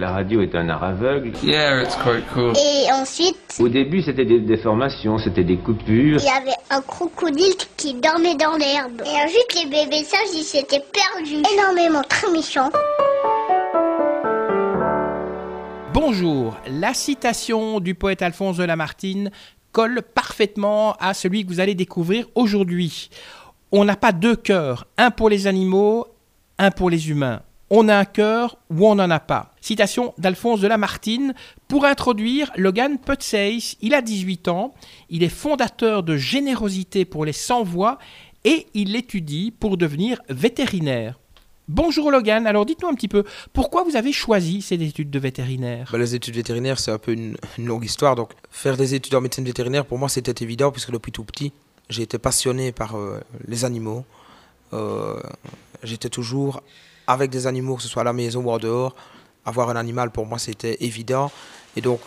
La radio est un art aveugle. Yeah, it's quite cool. Et ensuite, Au début, c'était des déformations, c'était des coupures. il y avait un crocodile qui dormait dans l'herbe. Et ensuite, les bébés sages, ils s'étaient perdus. Énormément, très méchants. Bonjour, la citation du poète Alphonse de Lamartine colle parfaitement à celui que vous allez découvrir aujourd'hui. On n'a pas deux cœurs, un pour les animaux, un pour les humains. On a un cœur ou on n'en a pas. Citation d'Alphonse de Lamartine. Pour introduire, Logan Putseis, il a 18 ans, il est fondateur de Générosité pour les sans-voix et il l'étudie pour devenir vétérinaire. Bonjour Logan, alors dites-nous un petit peu, pourquoi vous avez choisi ces études de vétérinaire? Bah, les études vétérinaires, c'est un peu une, une longue histoire. Donc, faire des études en médecine vétérinaire, pour moi, c'était évident, puisque depuis tout petit, j'ai été passionné par euh, les animaux. Euh, J'étais toujours avec des animaux, que ce soit à la maison ou en dehors. Avoir un animal, pour moi, c'était évident. Et donc,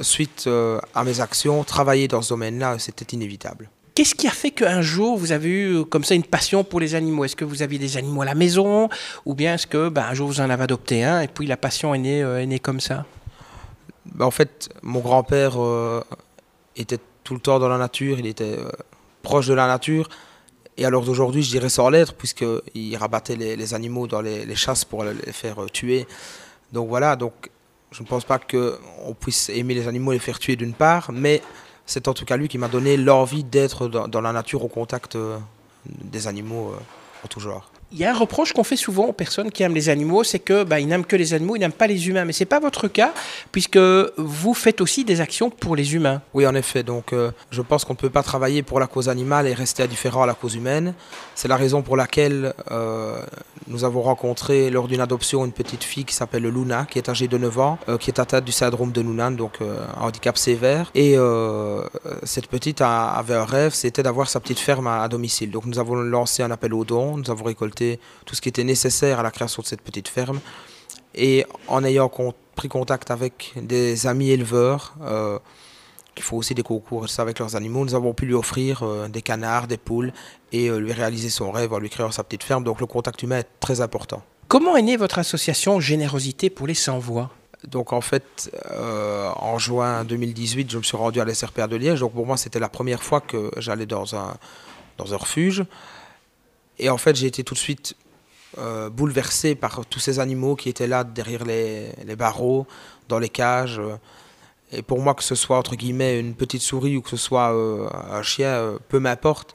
suite euh, à mes actions, travailler dans ce domaine-là, c'était inévitable. Qu'est-ce qui a fait qu'un jour vous avez eu euh, comme ça une passion pour les animaux? Est-ce que vous aviez des animaux à la maison? Ou bien est-ce que ben, un jour vous en avez adopté un et puis la passion est née, euh, est née comme ça? Bah, en fait, mon grand-père euh, était tout le temps dans la nature, il était euh, proche de la nature. Et alors d'aujourd'hui, je dirais sans l'être, puisqu'il rabattait les, animaux dans les, chasses pour les faire euh, tuer. Donc voilà, donc je ne pense pas qu'on puisse aimer les animaux et les faire tuer d'une part, mais c'est en tout cas lui qui m'a donné l'envie d'être dans, dans la nature au contact euh, des animaux euh, en tout genre. Il y a un reproche qu'on fait souvent aux personnes qui aiment les animaux, c'est que ben, ils n'aiment que les animaux, ils n'aiment pas les humains. Mais c'est pas votre cas, puisque vous faites aussi des actions pour les humains. Oui, en effet. Donc, euh, je pense qu'on ne peut pas travailler pour la cause animale et rester indifférent à la cause humaine. C'est la raison pour laquelle euh, nous avons rencontré lors d'une adoption une petite fille qui s'appelle Luna, qui est âgée de 9 ans, euh, qui est atteinte du syndrome de Noonan, donc un handicap sévère. Et cette petite avait un rêve, c'était d'avoir sa petite ferme à domicile. Donc, nous avons lancé un appel aux dons, nous avons récolté tout ce qui était nécessaire à la création de cette petite ferme. Et en ayant con- pris contact avec des amis éleveurs, euh, qui font aussi des concours avec leurs animaux, nous avons pu lui offrir euh, des canards, des poules et euh, lui réaliser son rêve en lui créant sa petite ferme. Donc le contact humain est très important. Comment est née votre association Générosité pour les sans-voix? Donc en fait, euh, en juin 2018, je me suis rendu à l'SRPA de Liège. Donc pour moi, c'était la première fois que j'allais dans un, dans un refuge. Et en fait, j'ai été tout de suite euh, bouleversé par tous ces animaux qui étaient là derrière les, les barreaux, dans les cages. Et pour moi, que ce soit entre guillemets une petite souris ou que ce soit euh, un chien, euh, peu m'importe,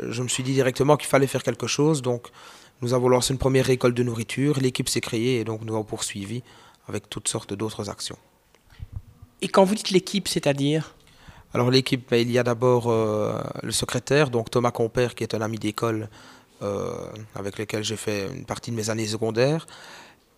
je me suis dit directement qu'il fallait faire quelque chose. Donc nous avons lancé une première récolte de nourriture, l'équipe s'est créée et donc nous avons poursuivi avec toutes sortes d'autres actions. Et quand vous dites l'équipe, c'est-à-dire? Alors l'équipe, ben, il y a d'abord euh, le secrétaire, donc Thomas Compère, qui est un ami d'école avec lequel j'ai fait une partie de mes années secondaires,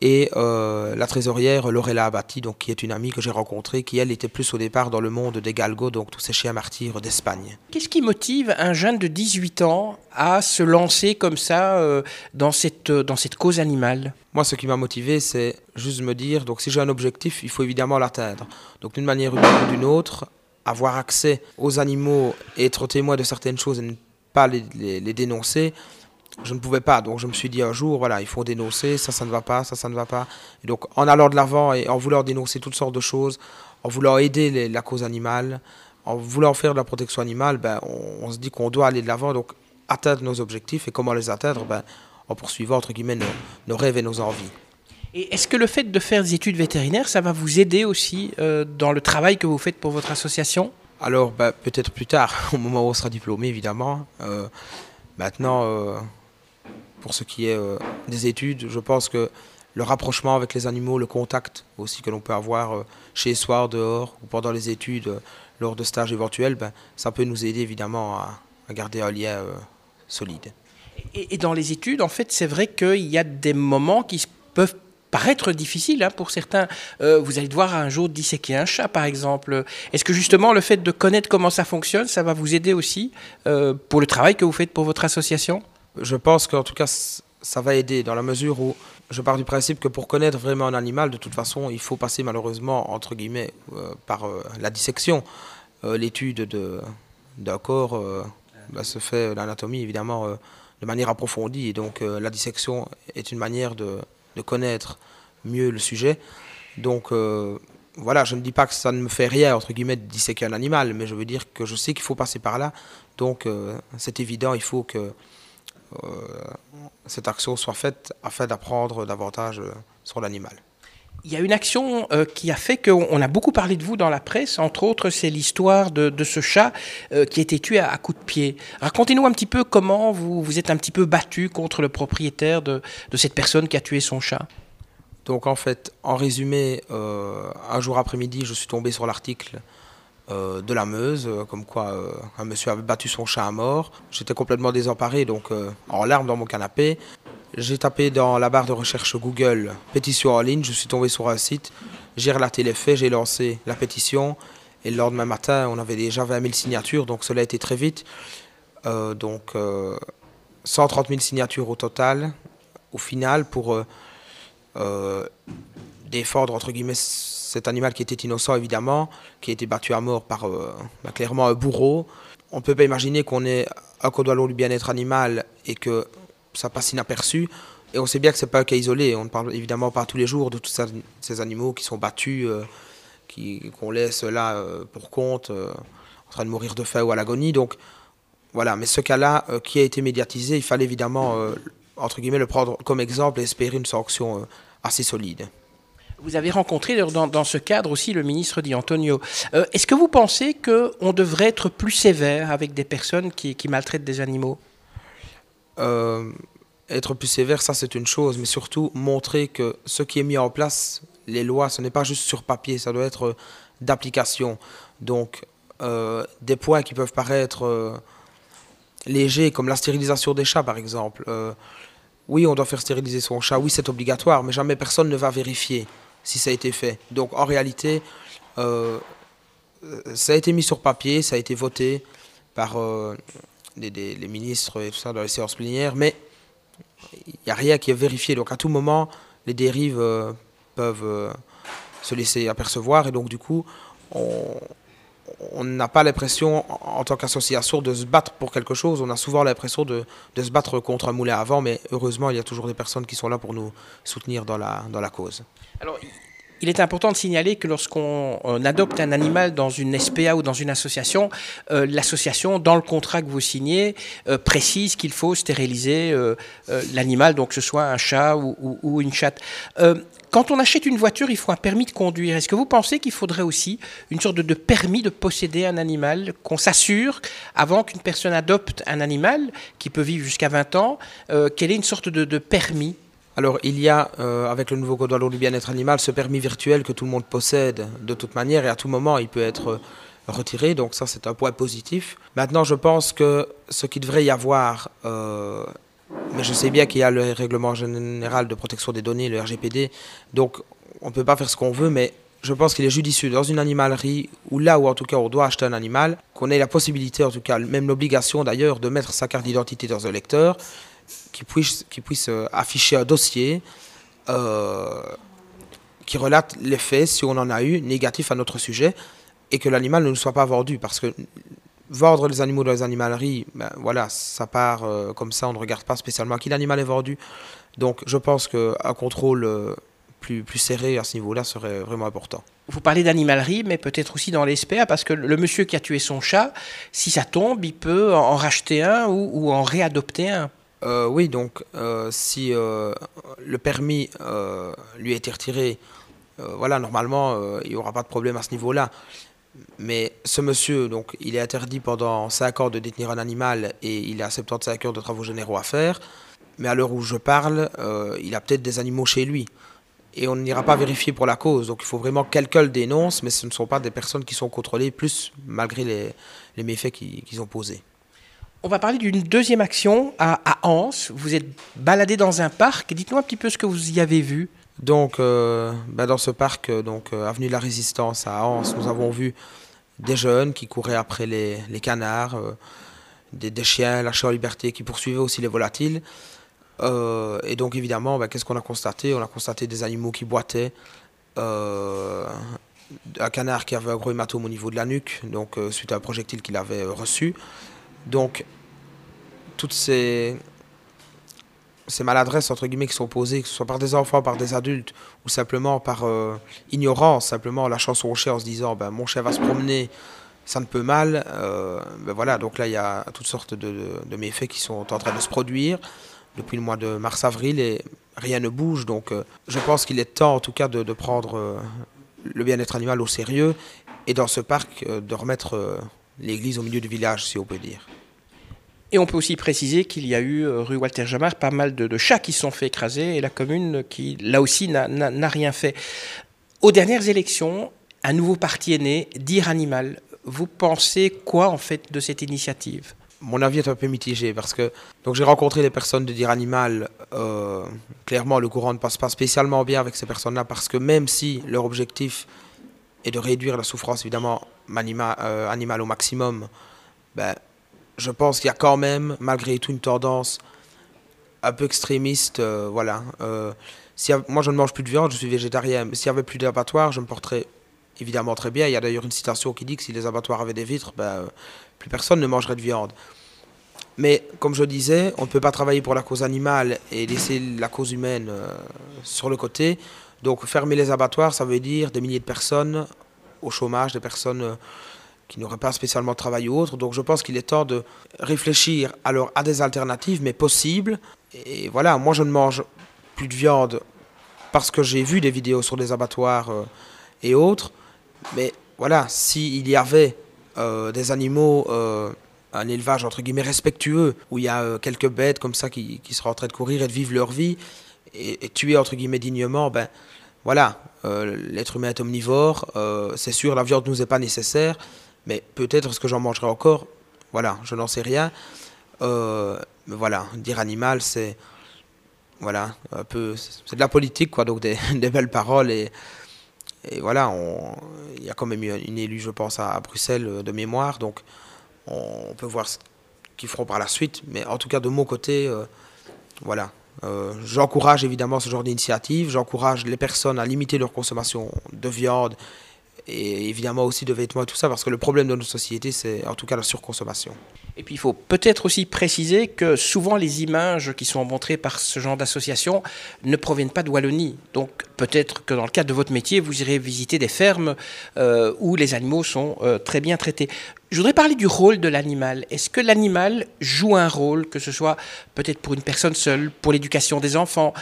et euh, la trésorière Lorella Abati, donc, qui est une amie que j'ai rencontrée, qui elle était plus au départ dans le monde des galgos, donc tous ces chiens martyrs d'Espagne. Qu'est-ce qui motive un jeune de 18 ans à se lancer comme ça euh, dans, cette, dans cette cause animale? Moi, ce qui m'a motivé, c'est juste me dire, donc si j'ai un objectif, il faut évidemment l'atteindre. Donc d'une manière ou d'une autre, avoir accès aux animaux être témoin de certaines choses et ne pas les, les- les dénoncer, je ne pouvais pas. Donc je me suis dit un jour, voilà, il faut dénoncer, ça, ça ne va pas, ça, ça ne va pas. Et donc en allant de l'avant et en voulant dénoncer toutes sortes de choses, en voulant aider les- la cause animale, en voulant faire de la protection animale, ben, on, on se dit qu'on doit aller de l'avant, donc atteindre nos objectifs. Et comment les atteindre ben, En poursuivant, entre guillemets, nos, nos rêves et nos envies. Et est-ce que le fait de faire des études vétérinaires, ça va vous aider aussi euh, dans le travail que vous faites pour votre association? Alors, bah, peut-être plus tard, au moment où on sera diplômé, évidemment. Euh, maintenant, euh, pour ce qui est euh, des études, je pense que le rapprochement avec les animaux, le contact aussi que l'on peut avoir euh, chez soi, dehors, ou pendant les études, euh, lors de stages éventuels, ben, ça peut nous aider évidemment à, garder un lien solide. et, dans les études, en fait, c'est vrai qu'il y a des moments qui peuvent paraître difficiles hein, pour certains. Vous allez devoir un jour disséquer un chat, par exemple. Est-ce que justement le fait de connaître comment ça fonctionne, ça va vous aider aussi pour le travail que vous faites pour votre association? Je pense qu'en tout cas, ça va aider dans la mesure où je pars du principe que pour connaître vraiment un animal, de toute façon, il faut passer malheureusement, entre guillemets, euh, par euh, la dissection. Euh, L'étude de- d'un corps bah, se fait, l'anatomie évidemment, de manière approfondie. Donc la dissection est une manière de, de connaître mieux le sujet. Donc voilà, je ne dis pas que ça ne me fait rien, entre guillemets, de disséquer un animal, mais je veux dire que je sais qu'il faut passer par là. Donc c'est évident, il faut que cette action soit faite afin d'apprendre davantage sur l'animal. Il y a une action euh, qui a fait qu'on a beaucoup parlé de vous dans la presse, entre autres, c'est l'histoire de, ce chat euh, qui a été tué à, coups de pied. Racontez-nous un petit peu comment vous vous êtes un petit peu battu contre le propriétaire de, cette personne qui a tué son chat. Donc en fait, en résumé, euh, un jour après-midi, je suis tombé sur l'article de la Meuse, comme quoi un monsieur avait battu son chat à mort. J'étais complètement désemparé, donc en larmes dans mon canapé. J'ai tapé dans la barre de recherche Google pétition en ligne, je suis tombé sur un site, j'ai relaté les faits, j'ai lancé la pétition et le lendemain matin on avait déjà 20 000 signatures, donc cela a été très vite. Euh, donc 130 euh, 000 signatures au total, au final, pour euh, défendre entre guillemets cet animal qui était innocent évidemment, qui a été battu à mort par bah, clairement un bourreau. On ne peut pas imaginer qu'on ait un code du bien-être animal et que ça passe inaperçu. Et on sait bien que c'est pas un cas isolé. On ne parle évidemment pas tous les jours de tous ces animaux qui sont battus, euh, qu'on laisse là euh, pour compte, euh, en train de mourir de faim ou à l'agonie. Donc voilà, mais ce cas-là qui a été médiatisé, il fallait évidemment, entre guillemets, le prendre comme exemple et espérer une sanction assez solide. Vous avez rencontré dans, ce cadre aussi le ministre Di Antonio. Est-ce que vous pensez qu'on devrait être plus sévère avec des personnes qui maltraitent des animaux? Euh, être plus sévère, ça c'est une chose, mais surtout montrer que ce qui est mis en place, les lois, ce n'est pas juste sur papier, ça doit être euh, d'application. Donc, euh, des points qui peuvent paraître légers, comme la stérilisation des chats par exemple. oui, on doit faire stériliser son chat, oui, c'est obligatoire, mais jamais personne ne va vérifier si ça a été fait. Donc, en réalité, ça a été mis sur papier, ça a été voté par les ministres et tout ça dans les séances plénières, mais il n'y a rien qui est vérifié. Donc à tout moment, les dérives euh, peuvent euh, se laisser apercevoir et donc du coup, on n'a pas l'impression en tant qu'association de se battre pour quelque chose, on a souvent l'impression de, de, se battre contre un moulin avant, mais heureusement il y a toujours des personnes qui sont là pour nous soutenir dans la, dans la cause. Il est important de signaler que lorsqu'on adopte un animal dans une SPA ou dans une association, euh, l'association, dans le contrat que vous signez, euh, précise qu'il faut stériliser euh, l'animal, donc que ce soit un chat ou, une chatte. quand on achète une voiture, il faut un permis de conduire. Est-ce que vous pensez qu'il faudrait aussi une sorte de, permis de posséder un animal, qu'on s'assure, avant qu'une personne adopte un animal, qui peut vivre jusqu'à 20 ans, qu'elle ait une sorte de permis alors il y a, euh, avec le nouveau code de du bien-être animal, ce permis virtuel que tout le monde possède de toute manière et à tout moment il peut être euh, retiré, donc ça c'est un point positif. Maintenant je pense que ce qu'il devrait y avoir, euh, mais je sais bien qu'il y a le règlement général de protection des données, le RGPD, donc on ne peut pas faire ce qu'on veut, mais je pense qu'il est judicieux dans une animalerie, ou là où en tout cas on doit acheter un animal, qu'on ait la possibilité, en tout cas même l'obligation d'ailleurs, de mettre sa carte d'identité dans un lecteur qui puisse, qui puisse euh, afficher un dossier euh, qui relate les faits, si on en a eu, négatifs à notre sujet, et que l'animal ne nous soit pas vendu. Parce que vendre les animaux dans les animaleries, ben, voilà, ça part euh, comme ça, on ne regarde pas spécialement à qui l'animal est vendu. Donc je pense qu'un contrôle plus, plus serré à ce niveau-là serait vraiment important. Vous parlez d'animalerie, mais peut-être aussi dans l'espère, parce que le monsieur qui a tué son chat, si ça tombe, il peut en racheter un ou, ou en réadopter un. Euh, oui, donc euh, si euh, le permis lui a été retiré, voilà, normalement, il n'y aura pas de problème à ce niveau-là. Mais ce monsieur, donc, il est interdit pendant 5 ans de détenir un animal et il a 75 heures de travaux généraux à faire. Mais à l'heure où je parle, il a peut-être des animaux chez lui. Et on n'ira pas vérifier pour la cause. Donc il faut vraiment que quelqu'un le dénonce, mais ce ne sont pas des personnes qui sont contrôlées, plus malgré les, méfaits qu'ils ont posés. On va parler d'une deuxième action à, à, Anse. Vous êtes baladé dans un parc. Dites-nous un petit peu ce que vous y avez vu. Donc, euh, bah, dans ce parc, euh, donc euh, avenue de la Résistance à Anse, nous avons vu des jeunes qui couraient après les, canards, des, chiens lâchés en liberté qui poursuivaient aussi les volatiles. et donc, évidemment, bah, qu'est-ce qu'on a constaté? On a constaté des animaux qui boitaient, un canard qui avait un gros hématome au niveau de la nuque, donc suite à un projectile qu'il avait reçu. Donc, toutes ces, maladresses entre guillemets qui sont posées, que ce soit par des enfants, par des adultes, ou simplement par euh, ignorance, simplement la chance au chien en se disant ben, mon chien va se promener, ça ne peut mal. Euh, ben voilà, donc là il y a toutes sortes de, méfaits qui sont en train de se produire depuis le mois de mars-avril et rien ne bouge. Donc euh, je pense qu'il est temps en tout cas de prendre le bien-être animal au sérieux et dans ce parc de remettre l'église au milieu du village, si on peut dire. Et on peut aussi préciser qu'il y a eu, euh, rue Walter Jamar, pas mal de, chats qui se sont fait écraser et la commune qui, là aussi, n'a rien fait. Aux dernières élections, un nouveau parti est né, Dire Animal. Vous pensez quoi, en fait, de cette initiative? Mon avis est un peu mitigé parce que donc j'ai rencontré des personnes de dire animal. Euh, clairement, le courant ne passe pas spécialement bien avec ces personnes-là parce que même si leur objectif est de réduire la souffrance évidemment euh, animale au maximum, ben, je pense qu'il y a quand même, malgré tout, une tendance un peu extrémiste. Euh, voilà. Euh, si, moi, je ne mange plus de viande, je suis végétarien. S'il n'y avait plus d'abattoirs, je me porterais évidemment très bien. Il y a d'ailleurs une citation qui dit que si les abattoirs avaient des vitres, ben, plus personne ne mangerait de viande. Mais comme je disais, on ne peut pas travailler pour la cause animale et laisser la cause humaine sur le côté. Donc fermer les abattoirs, ça veut dire des milliers de personnes au chômage, des personnes qui n'auraient pas spécialement travaillé ou autre. Donc je pense qu'il est temps de réfléchir alors à des alternatives, mais possibles. Et voilà, moi je ne mange plus de viande parce que j'ai vu des vidéos sur des abattoirs euh, et autres. Mais voilà, s'il y avait euh, des animaux, euh, un élevage entre guillemets respectueux, où il y a quelques bêtes comme ça qui, qui, seraient en train de courir et de vivre leur vie, et, et tuer entre guillemets dignement, ben voilà, l'être humain est omnivore, c'est sûr, la viande ne nous est pas nécessaire, mais peut-être ce que j'en mangerai encore, voilà, je n'en sais rien. Euh, mais voilà, dire animal, c'est voilà, un peu, c'est de la politique, quoi, donc des, belles paroles et, et voilà, il y a quand même une élue, je pense, à, Bruxelles euh, de mémoire, donc on, peut voir ce qu'ils feront par la suite, mais en tout cas de mon côté, euh, j'encourage évidemment ce genre d'initiative, j'encourage les personnes à limiter leur consommation de viande et évidemment aussi de vêtements et tout ça, parce que le problème de notre société, c'est en tout cas la surconsommation. Et puis il faut peut-être aussi préciser que souvent les images qui sont montrées par ce genre d'association ne proviennent pas de Wallonie. Donc peut-être que dans le cadre de votre métier, vous irez visiter des fermes euh, où les animaux sont euh, très bien traités. Je voudrais parler du rôle de l'animal. Est-ce que l'animal joue un rôle, que ce soit peut-être pour une personne seule, pour l'éducation des enfants?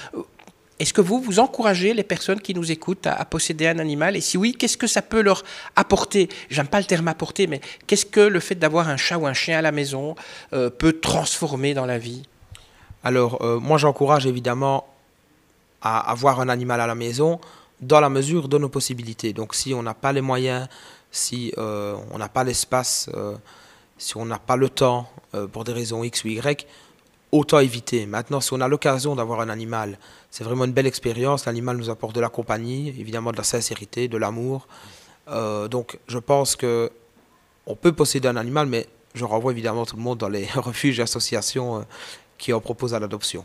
Est-ce que vous, vous encouragez les personnes qui nous écoutent à, posséder un animal? Et si oui, qu'est-ce que ça peut leur apporter? J'aime pas le terme apporter, mais qu'est-ce que le fait d'avoir un chat ou un chien à la maison euh, peut transformer dans la vie? Alors, euh, moi j'encourage évidemment à avoir un animal à la maison dans la mesure de nos possibilités. Donc si on n'a pas les moyens, si euh, on n'a pas l'espace, si on n'a pas le temps pour des raisons X ou Y, autant éviter. Maintenant, si on a l'occasion d'avoir un animal, c'est vraiment une belle expérience. L'animal nous apporte de la compagnie, évidemment de la sincérité, de l'amour. Euh, donc, je pense que on peut posséder un animal, mais je renvoie évidemment tout le monde dans les refuges et associations euh, qui en proposent à l'adoption.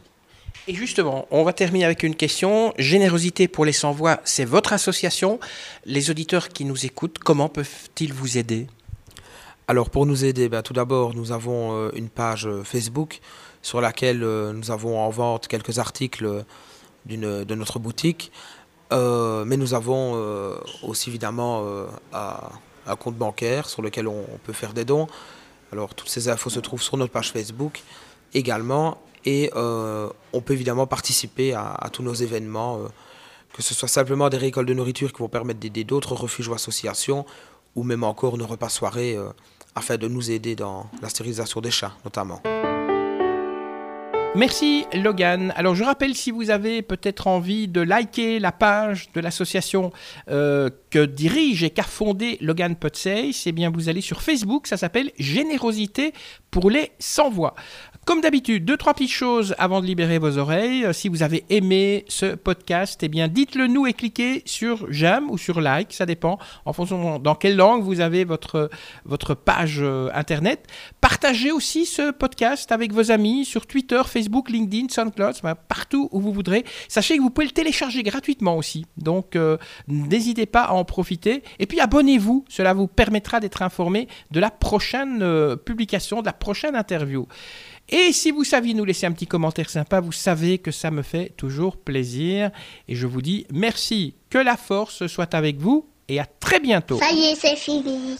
Et justement, on va terminer avec une question. Générosité pour les sans-voix, c'est votre association. Les auditeurs qui nous écoutent, comment peuvent-ils vous aider? Alors, pour nous aider, ben, tout d'abord, nous avons euh, une page Facebook sur laquelle euh, nous avons en vente quelques articles de notre boutique. Euh, mais nous avons euh, aussi évidemment un, compte bancaire sur lequel on, peut faire des dons. Alors toutes ces infos se trouvent sur notre page Facebook également. Et on peut évidemment participer à, tous nos événements, que ce soit simplement des récoltes de nourriture qui vont permettre d'aider d'autres refuges ou associations, ou même encore nos repas soirées afin de nous aider dans la stérilisation des chats notamment. Merci Logan. Alors je rappelle si vous avez peut-être envie de liker la page de l'association euh, que dirige et qu'a fondée Logan Potsey, c'est bien vous allez sur Facebook, ça s'appelle Générosité pour les sans-voix. Comme d'habitude, deux, trois petites choses avant de libérer vos oreilles. Si vous avez aimé ce podcast, eh bien, dites-le nous et cliquez sur j'aime ou sur like, ça dépend en fonction dans quelle langue vous avez votre, votre page euh, internet. Partagez aussi ce podcast avec vos amis sur Twitter, Facebook Facebook, LinkedIn, SoundCloud, partout où vous voudrez. Sachez que vous pouvez le télécharger gratuitement aussi. Donc, euh, n'hésitez pas à en profiter. Et puis, abonnez-vous. Cela vous permettra d'être informé de la prochaine euh, publication, de la prochaine interview. Et si vous saviez nous laisser un petit commentaire sympa, vous savez que ça me fait toujours plaisir. Et je vous dis merci, que la force soit avec vous et à très bientôt. Ça y est, c'est fini.